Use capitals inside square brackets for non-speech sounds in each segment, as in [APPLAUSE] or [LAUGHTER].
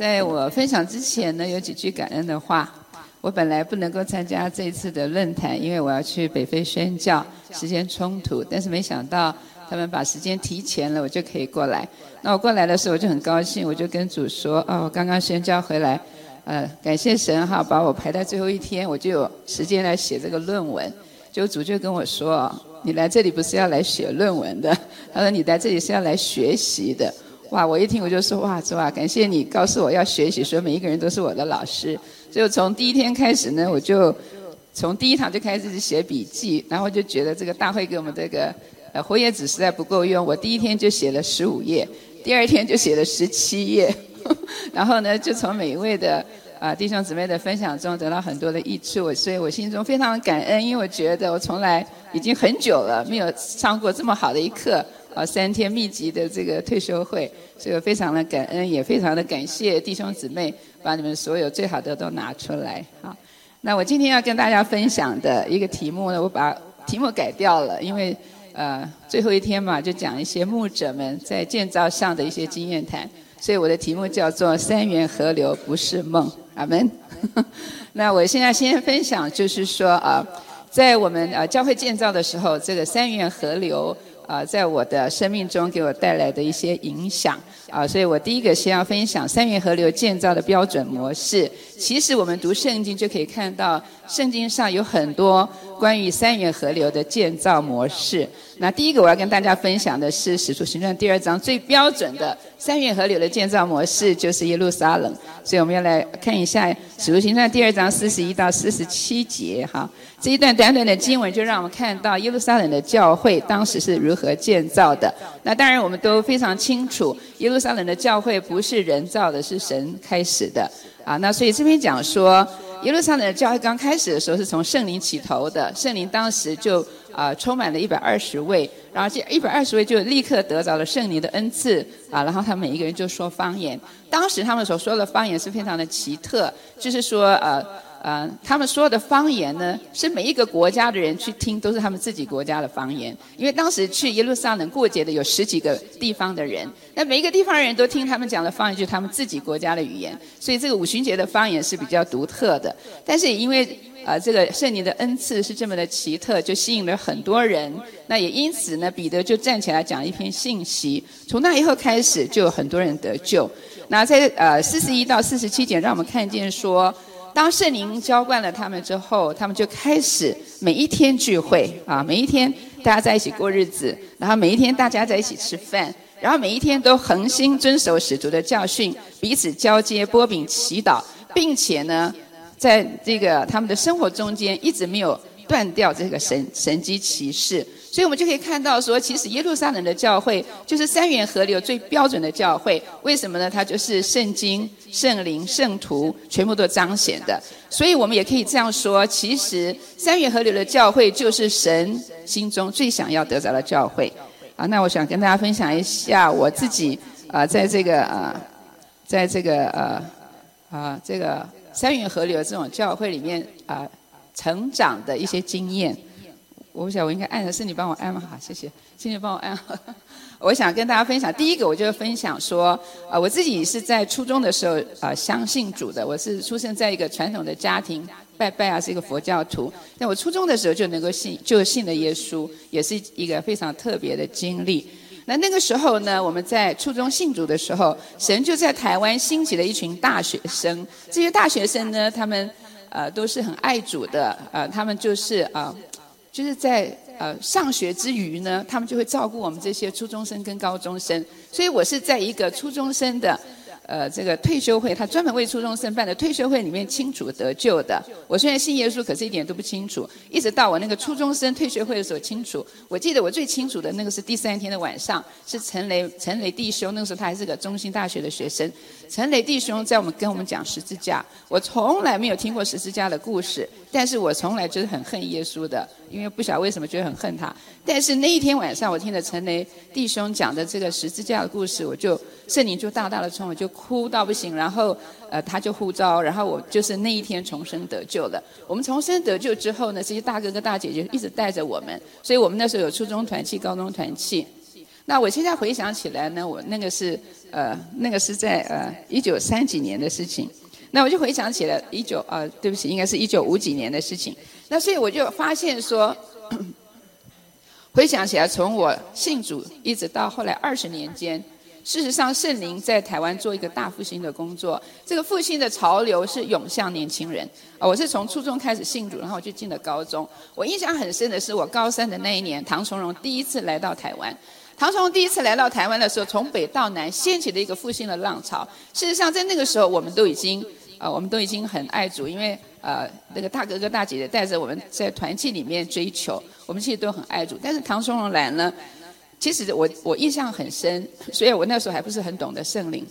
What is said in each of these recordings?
在我分享之前呢，有几句感恩的话。我本来不能够参加这一次的论坛，因为我要去北非宣教，时间冲突。但是没想到他们把时间提前了，我就可以过来。那我过来的时候我就很高兴，我就跟主说：“哦，我刚刚宣教回来，呃，感谢神哈，把我排在最后一天，我就有时间来写这个论文。”就主就跟我说：“你来这里不是要来写论文的，他说你来这里是要来学习的。”哇！我一听我就说哇，是吧？感谢你告诉我要学习，说每一个人都是我的老师。就从第一天开始呢，我就从第一堂就开始写笔记，然后就觉得这个大会给我们这个呃活页纸实在不够用。我第一天就写了十五页，第二天就写了十七页，[LAUGHS] 然后呢，就从每一位的啊弟兄姊妹的分享中得到很多的益处，所以我心中非常感恩，因为我觉得我从来已经很久了没有上过这么好的一课。啊，三天密集的这个退休会，所以我非常的感恩，也非常的感谢弟兄姊妹把你们所有最好的都拿出来。好，那我今天要跟大家分享的一个题目呢，我把题目改掉了，因为呃最后一天嘛，就讲一些牧者们在建造上的一些经验谈，所以我的题目叫做“三元河流不是梦”。阿门。[LAUGHS] 那我现在先分享，就是说啊，在我们呃教会建造的时候，这个三元河流。啊，在我的生命中给我带来的一些影响啊，所以我第一个先要分享三元河流建造的标准模式。其实我们读圣经就可以看到，圣经上有很多关于三元河流的建造模式。那第一个我要跟大家分享的是《使徒行传》第二章最标准的三元河流的建造模式，就是耶路撒冷。所以我们要来看一下《使徒行传》第二章四十一到四十七节哈。这一段短短的经文就让我们看到耶路撒冷的教会当时是如何和建造的。那当然我们都非常清楚，耶路撒冷的教会不是人造的，是神开始的。啊，那所以这边讲说，耶路撒冷的教会刚开始的时候是从圣灵起头的，圣灵当时就啊充满了一百二十位，然后这一百二十位就立刻得着了圣灵的恩赐啊，然后他们每一个人就说方言。当时他们所说的方言是非常的奇特，就是说呃。呃，他们说的方言呢，是每一个国家的人去听，都是他们自己国家的方言。因为当时去耶路撒冷过节的有十几个地方的人，那每一个地方的人都听他们讲的方言，就是他们自己国家的语言。所以这个五旬节的方言是比较独特的。但是也因为啊，这个圣灵的恩赐是这么的奇特，就吸引了很多人。那也因此呢，彼得就站起来讲一篇信息。从那以后开始，就有很多人得救。那在呃四十一到四十七节，让我们看见说。当圣灵浇灌了他们之后，他们就开始每一天聚会啊，每一天大家在一起过日子，然后每一天大家在一起吃饭，然后每一天都恒心遵守使徒的教训，彼此交接、波饼、祈祷，并且呢，在这个他们的生活中间一直没有断掉这个神神机骑士。所以我们就可以看到，说其实耶路撒冷的教会就是三元河流最标准的教会。为什么呢？它就是圣经、圣灵、圣徒全部都彰显的。所以我们也可以这样说：其实三元河流的教会就是神心中最想要得着的教会。啊，那我想跟大家分享一下我自己啊，在这个啊，在这个呃啊这个三元河流这种教会里面啊成长的一些经验。我不晓得我应该按的是你帮我按吗？好，谢谢，谢谢帮我按。[LAUGHS] 我想跟大家分享，第一个我就分享说，啊，我自己是在初中的时候啊相信主的，我是出生在一个传统的家庭，拜拜啊是一个佛教徒。那我初中的时候就能够信，就信了耶稣，也是一个非常特别的经历。那那个时候呢，我们在初中信主的时候，神就在台湾兴起了一群大学生。这些大学生呢，他们呃都是很爱主的，呃，他们就是啊。就是在呃上学之余呢，他们就会照顾我们这些初中生跟高中生，所以我是在一个初中生的。呃，这个退休会，他专门为初中生办的退休会里面清楚得救的。我虽然信耶稣，可是一点都不清楚。一直到我那个初中生退学会的时候清楚。我记得我最清楚的那个是第三天的晚上，是陈雷陈雷弟兄，那个时候他还是个中心大学的学生。陈雷弟兄在我们跟我们讲十字架，我从来没有听过十字架的故事，但是我从来就是很恨耶稣的，因为不晓得为什么觉得很恨他。但是那一天晚上，我听了陈雷弟兄讲的这个十字架的故事，我就圣灵就大大的冲我就。哭到不行，然后呃他就呼召，然后我就是那一天重生得救了。我们重生得救之后呢，这些大哥哥大姐姐一直带着我们，所以我们那时候有初中团契、高中团契。那我现在回想起来呢，我那个是呃，那个是在呃一九三几年的事情。那我就回想起了一九啊，对不起，应该是一九五几年的事情。那所以我就发现说，[CLEARS THROAT] 回想起来，从我信主一直到后来二十年间。事实上，圣灵在台湾做一个大复兴的工作。这个复兴的潮流是涌向年轻人。啊，我是从初中开始信主，然后我就进了高中。我印象很深的是，我高三的那一年，唐崇荣第一次来到台湾。唐崇第一次来到台湾的时候，从北到南掀起了一个复兴的浪潮。事实上，在那个时候，我们都已经，啊，我们都已经很爱主，因为呃，那个大哥哥大姐姐带着我们在团契里面追求，我们其实都很爱主。但是唐崇荣来呢？其实我我印象很深，所以我那时候还不是很懂得圣灵。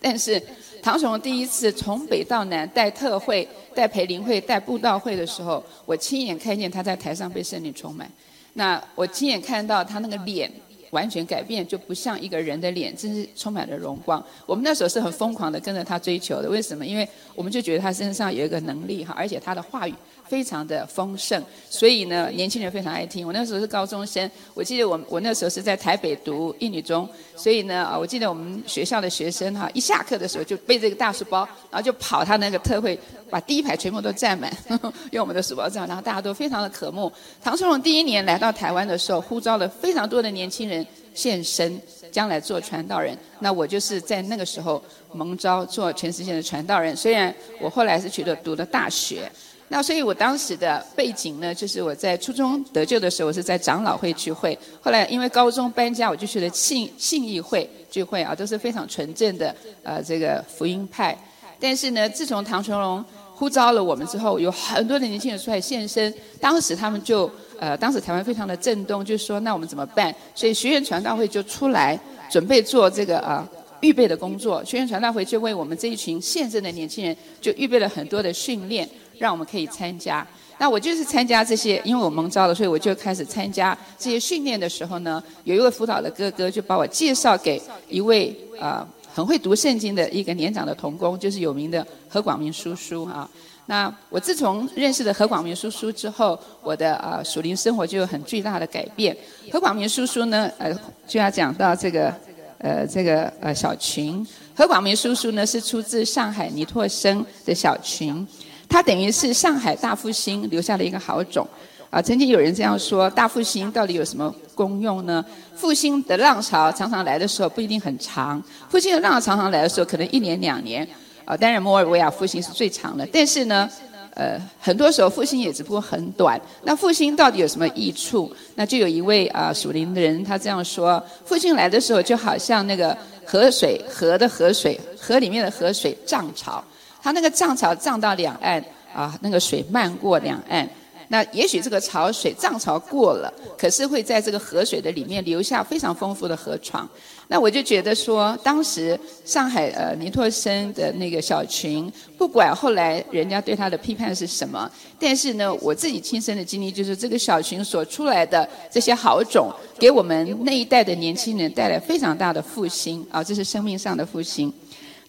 但是唐崇第一次从北到南带特会、带培灵会、带布道会的时候，我亲眼看见他在台上被圣灵充满。那我亲眼看到他那个脸完全改变，就不像一个人的脸，真是充满了荣光。我们那时候是很疯狂的跟着他追求的，为什么？因为我们就觉得他身上有一个能力哈，而且他的话语。非常的丰盛，所以呢，年轻人非常爱听。我那时候是高中生，我记得我我那时候是在台北读一女中，所以呢，啊，我记得我们学校的学生哈，一下课的时候就背这个大书包，然后就跑他那个特会，把第一排全部都占满，[LAUGHS] 用我们的书包这样，然后大家都非常的渴慕。唐崇荣第一年来到台湾的时候，呼召了非常多的年轻人现身，将来做传道人。那我就是在那个时候蒙召做全世界的传道人。虽然我后来是去了读的大学。那所以，我当时的背景呢，就是我在初中得救的时候，我是在长老会聚会。后来因为高中搬家，我就去了信信义会聚会啊，都是非常纯正的呃这个福音派。但是呢，自从唐崇荣呼召了我们之后，有很多的年轻人出来现身。当时他们就呃，当时台湾非常的震动，就说那我们怎么办？所以学院传道会就出来准备做这个啊预备的工作。学院传道会就为我们这一群现身的年轻人就预备了很多的训练。让我们可以参加。那我就是参加这些，因为我蒙召了，所以我就开始参加这些训练的时候呢，有一位辅导的哥哥就把我介绍给一位呃很会读圣经的一个年长的童工，就是有名的何广明叔叔啊。那我自从认识了何广明叔叔之后，我的呃属灵生活就有很巨大的改变。何广明叔叔呢，呃就要讲到这个呃这个呃小群。何广明叔叔呢是出自上海尼托生的小群。它等于是上海大复兴留下了一个好种，啊，曾经有人这样说：大复兴到底有什么功用呢？复兴的浪潮常常来的时候不一定很长，复兴的浪潮常常来的时候可能一年两年，啊，当然摩尔维亚复兴是最长的，但是呢，呃，很多时候复兴也只不过很短。那复兴到底有什么益处？那就有一位啊属灵的人他这样说：复兴来的时候就好像那个河水，河的河水，河里面的河水涨潮。它那个涨潮涨到两岸啊，那个水漫过两岸，那也许这个潮水涨潮过了，可是会在这个河水的里面留下非常丰富的河床。那我就觉得说，当时上海呃尼托森的那个小群，不管后来人家对他的批判是什么，但是呢，我自己亲身的经历就是这个小群所出来的这些好种，给我们那一代的年轻人带来非常大的复兴啊，这是生命上的复兴。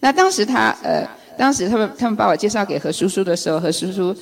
那当时他呃。当时他们他们把我介绍给何叔叔的时候，何叔叔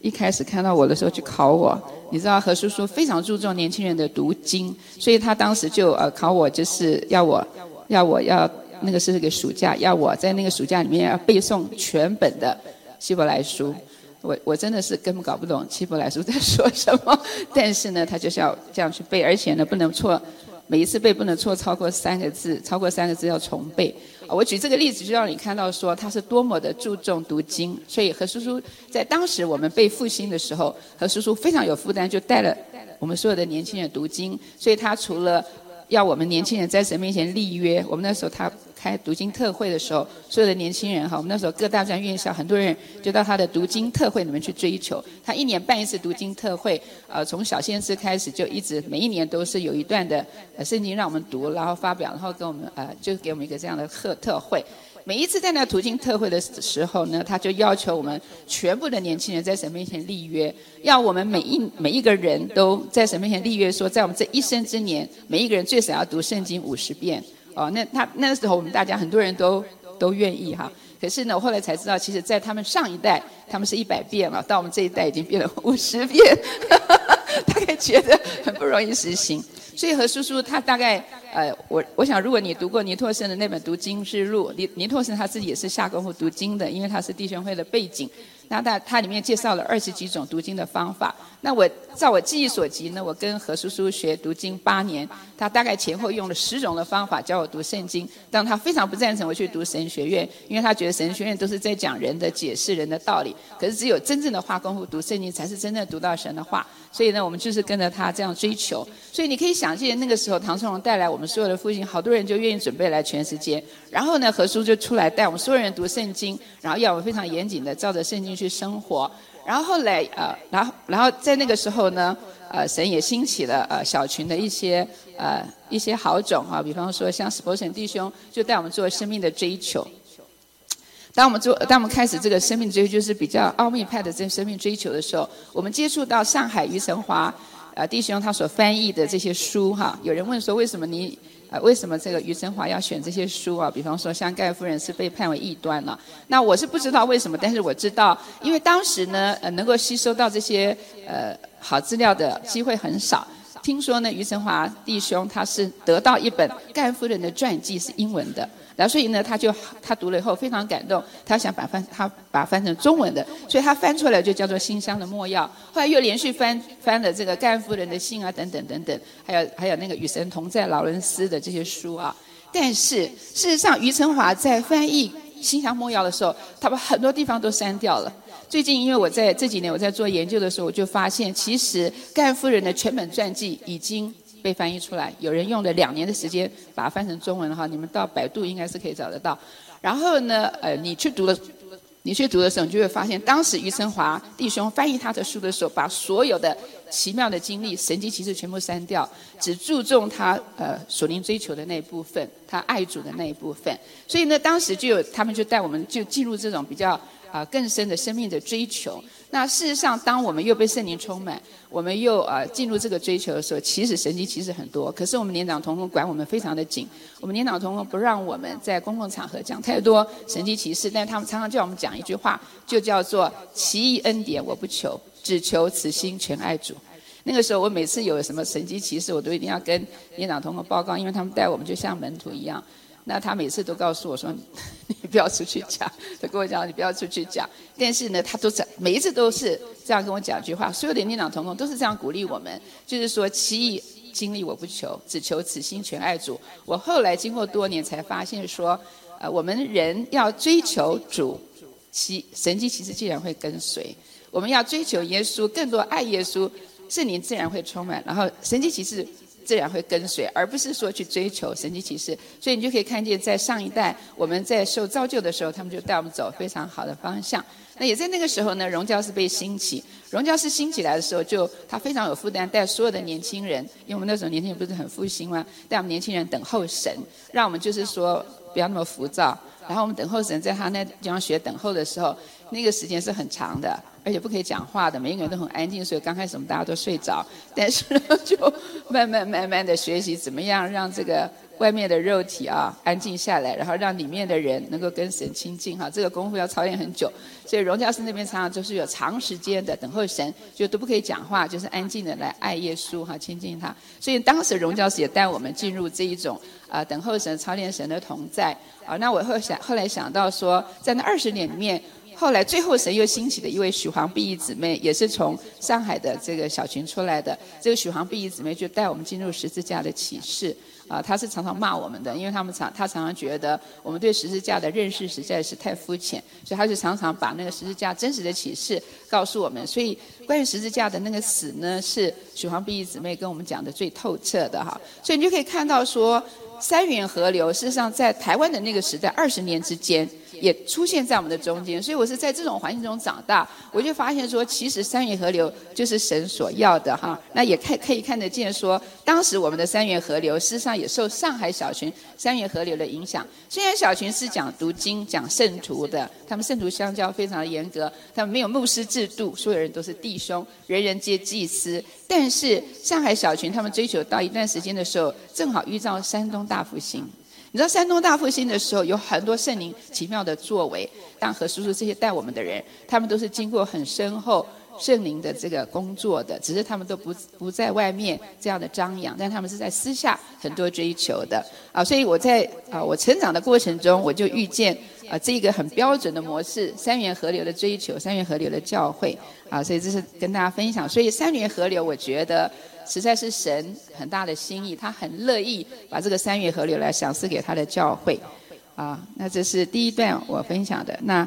一开始看到我的时候就考我。你知道何叔叔非常注重年轻人的读经，所以他当时就呃考我，就是要我要我要那个是个暑假，要我在那个暑假里面要背诵全本的希伯来书。我我真的是根本搞不懂希伯来书在说什么，[LAUGHS] 但是呢，他就是要这样去背，而且呢不能错，每一次背不能错超过三个字，超过三个字要重背。我举这个例子，就让你看到说他是多么的注重读经。所以何叔叔在当时我们背复兴的时候，何叔叔非常有负担，就带了我们所有的年轻人读经。所以他除了要我们年轻人在神面前立约，我们那时候他。开读经特会的时候，所有的年轻人哈，我们那时候各大专院校很多人就到他的读经特会里面去追求。他一年办一次读经特会，呃，从小先知开始就一直每一年都是有一段的圣经让我们读，然后发表，然后跟我们呃，就给我们一个这样的特特会。每一次在那读经特会的时候呢，他就要求我们全部的年轻人在神面前立约，要我们每一每一个人都在神面前立约，说在我们这一生之年，每一个人最少要读圣经五十遍。哦，那他那个时候我们大家很多人都都愿意哈，可是呢，我后来才知道，其实，在他们上一代，他们是一百遍了，到我们这一代已经变了五十遍，[LAUGHS] 大概觉得很不容易实行。所以何叔叔他大概呃，我我想如果你读过尼托生的那本《读经之路》，尼尼托生他自己也是下功夫读经的，因为他是弟兄会的背景。那他他里面介绍了二十几种读经的方法。那我照我记忆所及呢，我跟何叔叔学读经八年，他大概前后用了十种的方法教我读圣经。但他非常不赞成我去读神学院，因为他觉得神学院都是在讲人的解释人的道理，可是只有真正的花功夫读圣经，才是真正读到神的话。所以呢，我们就是跟着他这样追求。所以你可以想见，那个时候唐崇荣带来我们所有的父亲，好多人就愿意准备来全世界。然后呢，何叔就出来带我们所有人读圣经，然后要我们非常严谨的照着圣经去生活。然后后来呃，然后然后在那个时候呢，呃，神也兴起了呃小群的一些呃一些好种啊，比方说像史伯神弟兄就带我们做生命的追求。当我们做，当我们开始这个生命追求，就是比较奥秘派的这生命追求的时候，我们接触到上海余成华，呃弟兄他所翻译的这些书哈。有人问说，为什么你，呃为什么这个余振华要选这些书啊？比方说像盖夫人是被判为异端了，那我是不知道为什么，但是我知道，因为当时呢，呃能够吸收到这些呃好资料的机会很少。听说呢，余振华弟兄他是得到一本盖夫人的传记是英文的。然后所以呢，他就他读了以后非常感动，他想把翻他把翻成中文的，所以他翻出来就叫做《新乡的墨药》。后来又连续翻翻了这个甘夫人的信啊，等等等等，还有还有那个与神同在劳伦斯的这些书啊。但是事实上，余成华在翻译《新乡墨药》的时候，他把很多地方都删掉了。最近因为我在这几年我在做研究的时候，我就发现其实甘夫人的全本传记已经。被翻译出来，有人用了两年的时间把它翻成中文哈，你们到百度应该是可以找得到。然后呢，呃，你去读了，你去读的时候，你就会发现，当时余成华弟兄翻译他的书的时候，把所有的奇妙的经历、神迹奇事全部删掉，只注重他呃所灵追求的那一部分，他爱主的那一部分。所以呢，当时就有他们就带我们就进入这种比较啊更深的生命的追求。那事实上，当我们又被圣灵充满，我们又呃进入这个追求的时候，其实神迹其实很多。可是我们年长同工管我们非常的紧，我们年长同工不让我们在公共场合讲太多神迹奇事，但他们常常叫我们讲一句话，就叫做“奇异恩典我不求，只求此心全爱主”。那个时候，我每次有什么神迹奇事，我都一定要跟年长同工报告，因为他们带我们就像门徒一样。那他每次都告诉我说：“ [LAUGHS] 你不要出去讲。[LAUGHS] ”他跟我讲：“你不要出去讲。”但是呢，他都在每一次都是这样跟我讲一句话。所有的念长同工都是这样鼓励我们，就是说：“其义经历我不求，只求此心全爱主。”我后来经过多年才发现说，呃，我们人要追求主，其神迹其实竟然会跟随。我们要追求耶稣，更多爱耶稣，圣灵自然会充满，然后神迹其实。自然会跟随，而不是说去追求神奇骑士。所以你就可以看见，在上一代我们在受造就的时候，他们就带我们走非常好的方向。那也在那个时候呢，荣教是被兴起。荣教是兴起来的时候，就他非常有负担，带所有的年轻人，因为我们那时候年轻人不是很复兴吗？带我们年轻人等候神，让我们就是说不要那么浮躁。然后我们等候神，在他那地方学等候的时候，那个时间是很长的。而且不可以讲话的，每一个人都很安静，所以刚开始我们大家都睡着，但是就慢慢慢慢的学习怎么样让这个外面的肉体啊安静下来，然后让里面的人能够跟神亲近哈。这个功夫要操练很久，所以荣教师那边常常就是有长时间的等候神，就都不可以讲话，就是安静的来爱耶稣哈，亲近他。所以当时荣教师也带我们进入这一种啊等候神、操练神的同在啊。那我后想后来想到说，在那二十年里面。后来，最后神又兴起的一位许黄碧仪姊妹，也是从上海的这个小群出来的。这个许黄碧仪姊妹就带我们进入十字架的启示。啊，他是常常骂我们的，因为他们常他常常觉得我们对十字架的认识实在是太肤浅，所以他就常常把那个十字架真实的启示告诉我们。所以关于十字架的那个死呢，是许黄碧仪姊妹跟我们讲的最透彻的哈。所以你就可以看到说，三元河流事实上在台湾的那个时代二十年之间。也出现在我们的中间，所以我是在这种环境中长大，我就发现说，其实三元河流就是神所要的哈。那也看可以看得见说，当时我们的三元河流，事实上也受上海小群三元河流的影响。虽然小群是讲读经、讲圣徒的，他们圣徒相交非常的严格，他们没有牧师制度，所有人都是弟兄，人人皆祭司。但是上海小群他们追求到一段时间的时候，正好遇到山东大复兴。你知道山东大复兴的时候，有很多圣灵奇妙的作为。当何叔叔这些带我们的人，他们都是经过很深厚、圣灵的这个工作的，只是他们都不不在外面这样的张扬，但他们是在私下很多追求的啊。所以我在啊我成长的过程中，我就遇见啊这个很标准的模式——三元河流的追求，三元河流的教会啊。所以这是跟大家分享。所以三元河流，我觉得实在是神很大的心意，他很乐意把这个三元河流来赏赐给他的教会啊。那这是第一段我分享的那。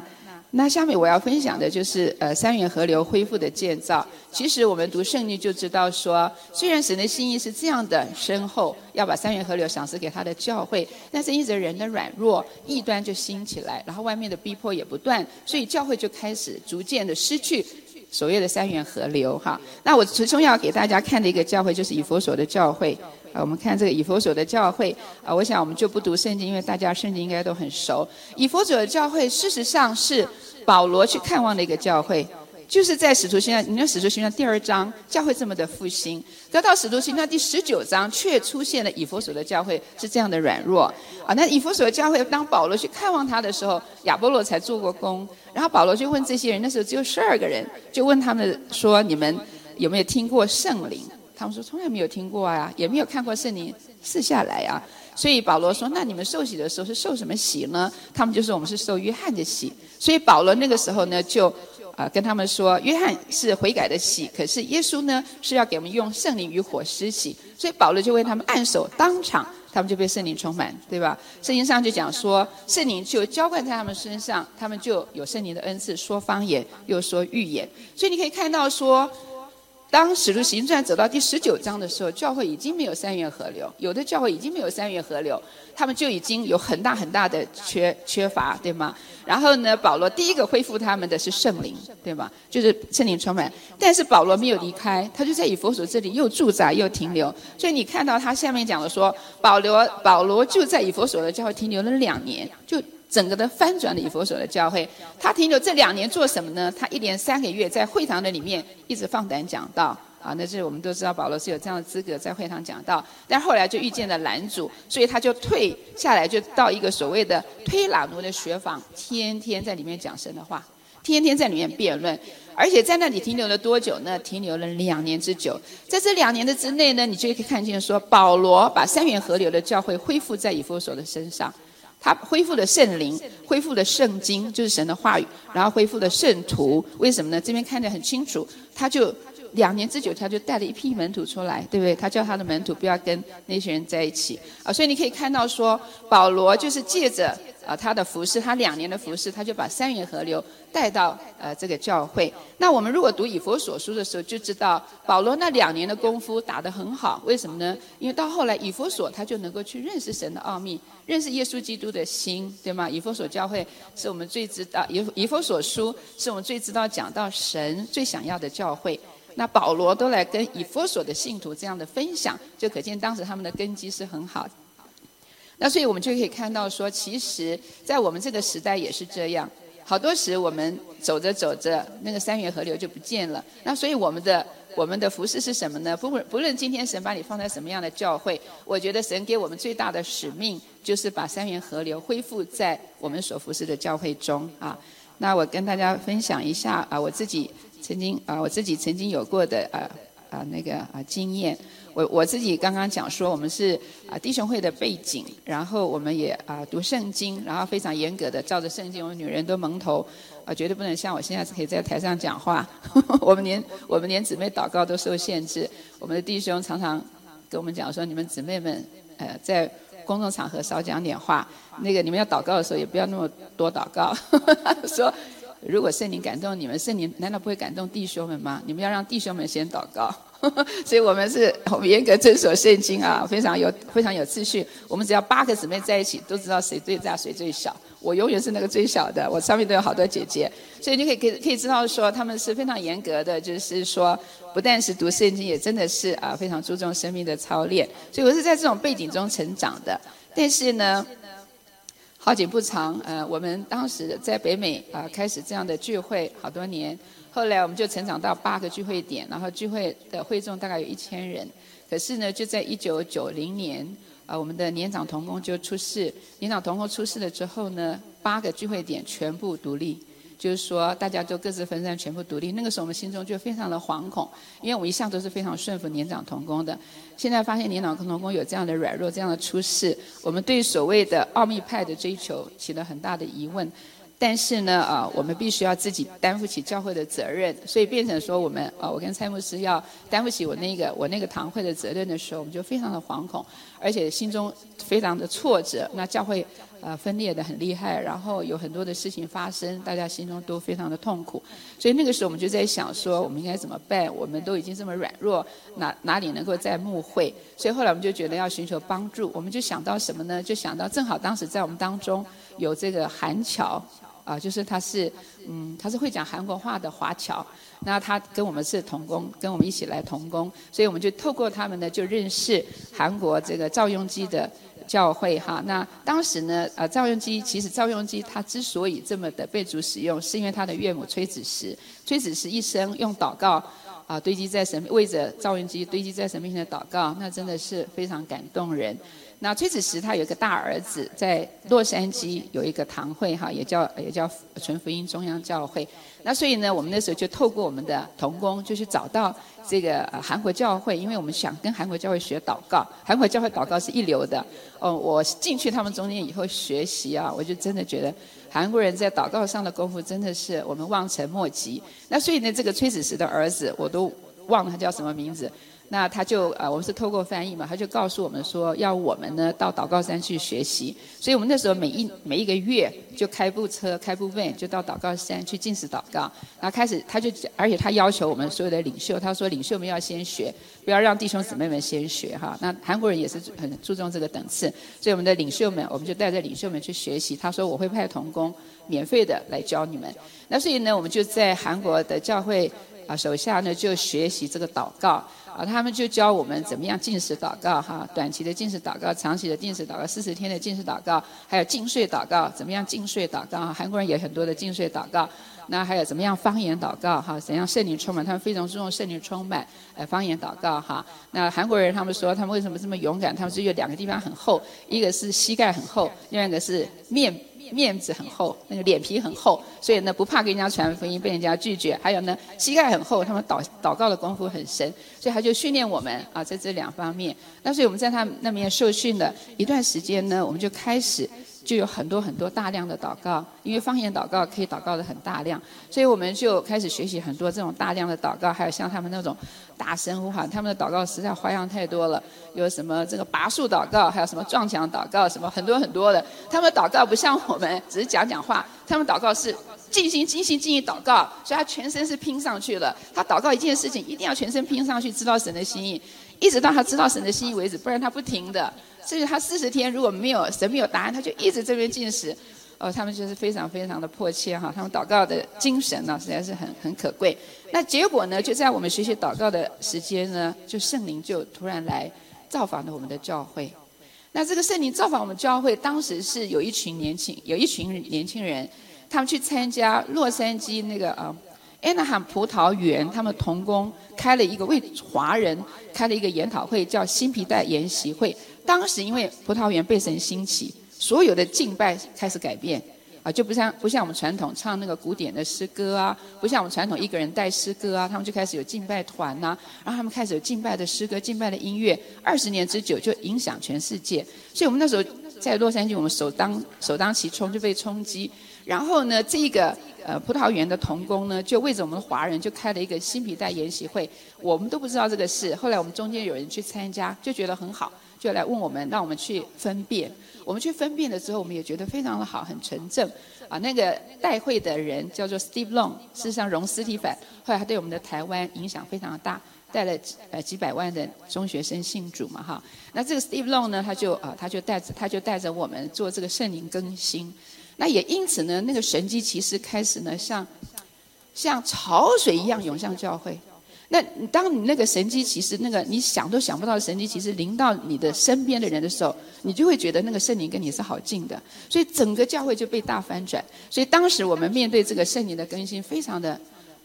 那下面我要分享的就是呃三元河流恢复的建造。其实我们读圣经就知道说，虽然神的心意是这样的深厚，要把三元河流赏赐给他的教会，但是因着人的软弱，异端就兴起来，然后外面的逼迫也不断，所以教会就开始逐渐的失去所谓的三元河流哈。那我其中要给大家看的一个教会就是以佛所的教会。啊，我们看这个以佛所的教会啊，我想我们就不读圣经，因为大家圣经应该都很熟。以佛所的教会事实上是保罗去看望的一个教会，就是在使徒行传，你看使徒行传第二章，教会这么的复兴，得到使徒行传第十九章，却出现了以佛所的教会是这样的软弱。啊，那以佛所的教会，当保罗去看望他的时候，亚波罗才做过工，然后保罗就问这些人，那时候只有十二个人，就问他们说：你们有没有听过圣灵？他们说从来没有听过啊，也没有看过圣灵赐下来啊。所以保罗说：“那你们受洗的时候是受什么洗呢？”他们就说：“我们是受约翰的洗。”所以保罗那个时候呢，就啊跟他们说：“约翰是悔改的洗，可是耶稣呢是要给我们用圣灵与火施洗。”所以保罗就为他们按手，当场他们就被圣灵充满，对吧？圣经上就讲说，圣灵就浇灌在他们身上，他们就有圣灵的恩赐，说方言又说预言。所以你可以看到说。当使徒行传走到第十九章的时候，教会已经没有三元河流，有的教会已经没有三元河流，他们就已经有很大很大的缺缺乏，对吗？然后呢，保罗第一个恢复他们的是圣灵，对吗？就是圣灵充满。但是保罗没有离开，他就在以佛所这里又驻扎又停留。所以你看到他下面讲的说，保罗保罗就在以佛所的教会停留了两年，就。整个的翻转的以佛所的教会，他停留这两年做什么呢？他一连三个月在会堂的里面一直放胆讲道啊，那是我们都知道保罗是有这样的资格在会堂讲道，但后来就遇见了男主，所以他就退下来，就到一个所谓的推拉奴的学坊，天天在里面讲神的话，天天在里面辩论，而且在那里停留了多久呢？停留了两年之久，在这两年的之内呢，你就可以看见说，保罗把三元河流的教会恢复在以弗所的身上。他恢复了圣灵，恢复了圣经，就是神的话语，然后恢复了圣徒。为什么呢？这边看得很清楚，他就两年之久，他就带了一批门徒出来，对不对？他叫他的门徒不要跟那些人在一起啊。所以你可以看到说，保罗就是借着。啊，他的服饰，他两年的服饰，他就把三元河流带到呃这个教会。那我们如果读以佛所书的时候，就知道保罗那两年的功夫打得很好。为什么呢？因为到后来以佛所他就能够去认识神的奥秘，认识耶稣基督的心，对吗？以佛所教会是我们最知道，以以佛所书是我们最知道讲到神最想要的教会。那保罗都来跟以佛所的信徒这样的分享，就可见当时他们的根基是很好的。那所以我们就可以看到说，其实，在我们这个时代也是这样。好多时我们走着走着，那个三元河流就不见了。那所以我们的我们的服饰是什么呢？不不论今天神把你放在什么样的教会，我觉得神给我们最大的使命，就是把三元河流恢复在我们所服侍的教会中啊。那我跟大家分享一下啊，我自己曾经啊，我自己曾经有过的啊啊那个啊经验。我我自己刚刚讲说，我们是啊弟兄会的背景，然后我们也啊读圣经，然后非常严格的照着圣经，我们女人都蒙头，啊绝对不能像我现在可以在台上讲话，[LAUGHS] 我们连我们连姊妹祷告都受限制，我们的弟兄常常跟我们讲说，你们姊妹们呃在公众场合少讲点话，那个你们要祷告的时候也不要那么多祷告，[LAUGHS] 说。如果圣灵感动你们，圣灵难道不会感动弟兄们吗？你们要让弟兄们先祷告。[LAUGHS] 所以我们是我们严格遵守圣经啊，非常有非常有秩序。我们只要八个姊妹在一起，都知道谁最大谁最小。我永远是那个最小的，我上面都有好多姐姐，所以你可以可以可以知道说他们是非常严格的，就是说不但是读圣经，也真的是啊非常注重生命的操练。所以我是在这种背景中成长的，但是呢。好景不长，呃，我们当时在北美啊开始这样的聚会好多年，后来我们就成长到八个聚会点，然后聚会的会众大概有一千人。可是呢，就在一九九零年，啊，我们的年长童工就出事。年长童工出事了之后呢，八个聚会点全部独立，就是说大家都各自分散，全部独立。那个时候我们心中就非常的惶恐，因为我们一向都是非常顺服年长同工的。现在发现年长同工有这样的软弱，这样的出世，我们对所谓的奥秘派的追求起了很大的疑问。但是呢，啊，我们必须要自己担负起教会的责任，所以变成说我们，啊，我跟蔡牧师要担负起我那个我那个堂会的责任的时候，我们就非常的惶恐，而且心中非常的挫折。那教会，呃，分裂的很厉害，然后有很多的事情发生，大家心中都非常的痛苦。所以那个时候我们就在想说，我们应该怎么办？我们都已经这么软弱，哪哪里能够再牧会？所以后来我们就觉得要寻求帮助，我们就想到什么呢？就想到正好当时在我们当中有这个韩侨。啊，就是他是，嗯，他是会讲韩国话的华侨，那他跟我们是同工，跟我们一起来同工，所以我们就透过他们呢，就认识韩国这个赵雍基的教会哈。那当时呢，呃，赵雍基其实赵雍基他之所以这么的被主使用，是因为他的岳母崔子石，崔子石一生用祷告啊堆积在神为着赵雍基堆积在神面前的祷告，那真的是非常感动人。那崔子石他有一个大儿子，在洛杉矶有一个堂会哈，也叫也叫纯福音中央教会。那所以呢，我们那时候就透过我们的同工，就去找到这个韩国教会，因为我们想跟韩国教会学祷告。韩国教会祷告是一流的。哦，我进去他们中间以后学习啊，我就真的觉得韩国人在祷告上的功夫真的是我们望尘莫及。那所以呢，这个崔子石的儿子我都忘了他叫什么名字。那他就呃，我们是透过翻译嘛，他就告诉我们说，要我们呢到祷告山去学习。所以我们那时候每一每一个月就开部车，开部 van 就到祷告山去进食祷告。然后开始他就，而且他要求我们所有的领袖，他说领袖们要先学，不要让弟兄姊妹们先学哈。那韩国人也是很注重这个等次，所以我们的领袖们，我们就带着领袖们去学习。他说我会派童工免费的来教你们。那所以呢，我们就在韩国的教会啊手下呢就学习这个祷告。啊，他们就教我们怎么样进食祷告哈，短期的进食祷告，长期的进食祷告，四十天的进食祷告，还有进睡祷告，怎么样进睡祷告？韩国人也很多的进睡祷告。那还有怎么样方言祷告哈？怎样圣灵充满？他们非常注重圣灵充满，呃，方言祷告哈。那韩国人他们说，他们为什么这么勇敢？他们是有两个地方很厚，一个是膝盖很厚，另外一个是面。面子很厚，那个脸皮很厚，所以呢不怕跟人家传福音被人家拒绝。还有呢膝盖很厚，他们祷祷告的功夫很深，所以他就训练我们啊在这两方面。那所以我们在他那边受训的一段时间呢，我们就开始就有很多很多大量的祷告，因为方言祷告可以祷告的很大量，所以我们就开始学习很多这种大量的祷告，还有像他们那种。大声呼喊，他们的祷告实在花样太多了。有什么这个拔树祷告，还有什么撞墙祷告，什么很多很多的。他们祷告不像我们只是讲讲话，他们祷告是尽心尽心尽意祷告，所以他全身是拼上去了。他祷告一件事情，一定要全身拼上去，知道神的心意，一直到他知道神的心意为止，不然他不停的。甚至他四十天如果没有神没有答案，他就一直这边进食。哦，他们就是非常非常的迫切哈，他们祷告的精神呢，实在是很很可贵。那结果呢，就在我们学习祷告的时间呢，就圣灵就突然来造访了我们的教会。那这个圣灵造访我们教会，当时是有一群年轻，有一群年轻人，他们去参加洛杉矶那个啊，Anaheim 葡萄园，他们同工开了一个为华人开了一个研讨会，叫新皮带研习会。当时因为葡萄园被神兴起。所有的敬拜开始改变，啊，就不像不像我们传统唱那个古典的诗歌啊，不像我们传统一个人带诗歌啊，他们就开始有敬拜团呐，然后他们开始有敬拜的诗歌、敬拜的音乐，二十年之久就影响全世界。所以我们那时候在洛杉矶，我们首当首当其冲就被冲击。然后呢，这个呃葡萄园的童工呢，就为着我们华人就开了一个新皮带研习会，我们都不知道这个事。后来我们中间有人去参加，就觉得很好，就来问我们，让我们去分辨。我们去分辨的时候，我们也觉得非常的好，很纯正。啊，那个带会的人叫做 Steve Long，事实上荣斯蒂凡，后来他对我们的台湾影响非常的大，带了呃几百万的中学生信主嘛哈。那这个 Steve Long 呢，他就啊他就带着他就带着我们做这个圣灵更新。那也因此呢，那个神机其实开始呢，像像潮水一样涌向教会。那当你那个神机其实那个你想都想不到的神机其实临到你的身边的人的时候，你就会觉得那个圣灵跟你是好近的，所以整个教会就被大翻转。所以当时我们面对这个圣灵的更新，非常的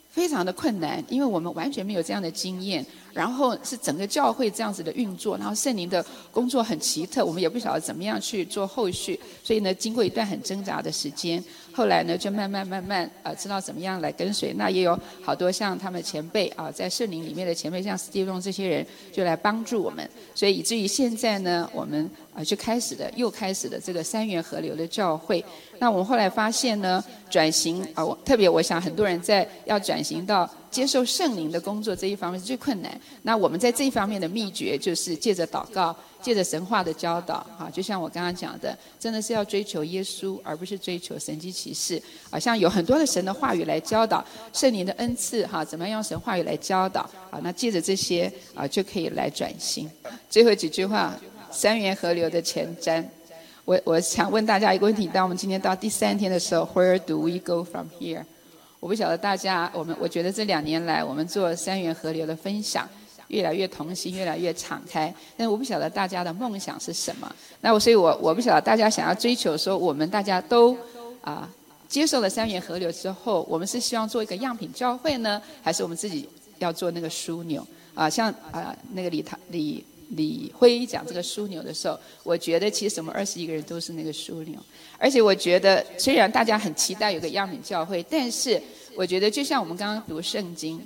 非常的困难，因为我们完全没有这样的经验。然后是整个教会这样子的运作，然后圣灵的工作很奇特，我们也不晓得怎么样去做后续。所以呢，经过一段很挣扎的时间。后来呢，就慢慢慢慢啊，知道怎么样来跟随。那也有好多像他们前辈啊，在圣灵里面的前辈，像斯蒂龙这些人，就来帮助我们。所以以至于现在呢，我们啊就开始了，又开始了这个三元河流的教会。那我们后来发现呢，转型啊，我特别我想很多人在要转型到接受圣灵的工作这一方面是最困难。那我们在这一方面的秘诀就是借着祷告，借着神话的教导，哈，就像我刚刚讲的，真的是要追求耶稣，而不是追求神迹骑士。好像有很多的神的话语来教导圣灵的恩赐，哈，怎么样用神话语来教导？啊，那借着这些啊，就可以来转型。最后几句话，三元河流的前瞻。我我想问大家一个问题：当我们今天到第三天的时候，Where do we go from here？我不晓得大家，我们我觉得这两年来我们做三元河流的分享，越来越同心，越来越敞开。但我不晓得大家的梦想是什么。那我所以我我不晓得大家想要追求说，我们大家都啊接受了三元河流之后，我们是希望做一个样品教会呢，还是我们自己要做那个枢纽？啊，像啊那个李唐李。李辉讲这个枢纽的时候，我觉得其实我们二十一个人都是那个枢纽。而且我觉得，虽然大家很期待有个样品教会，但是我觉得就像我们刚刚读圣经，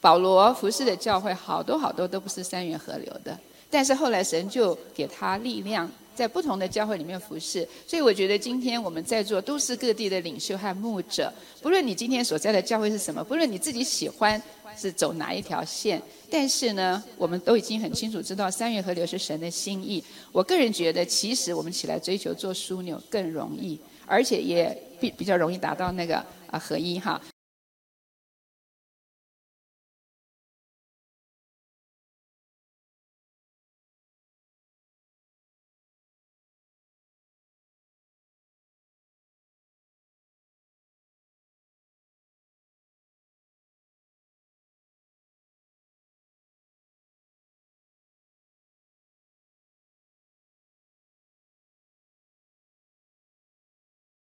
保罗服侍的教会好多好多都不是三元河流的，但是后来神就给他力量，在不同的教会里面服侍。所以我觉得今天我们在座都是各地的领袖和牧者，不论你今天所在的教会是什么，不论你自己喜欢。是走哪一条线？但是呢，我们都已经很清楚知道三月河流是神的心意。我个人觉得，其实我们起来追求做枢纽更容易，而且也比比较容易达到那个啊合一哈。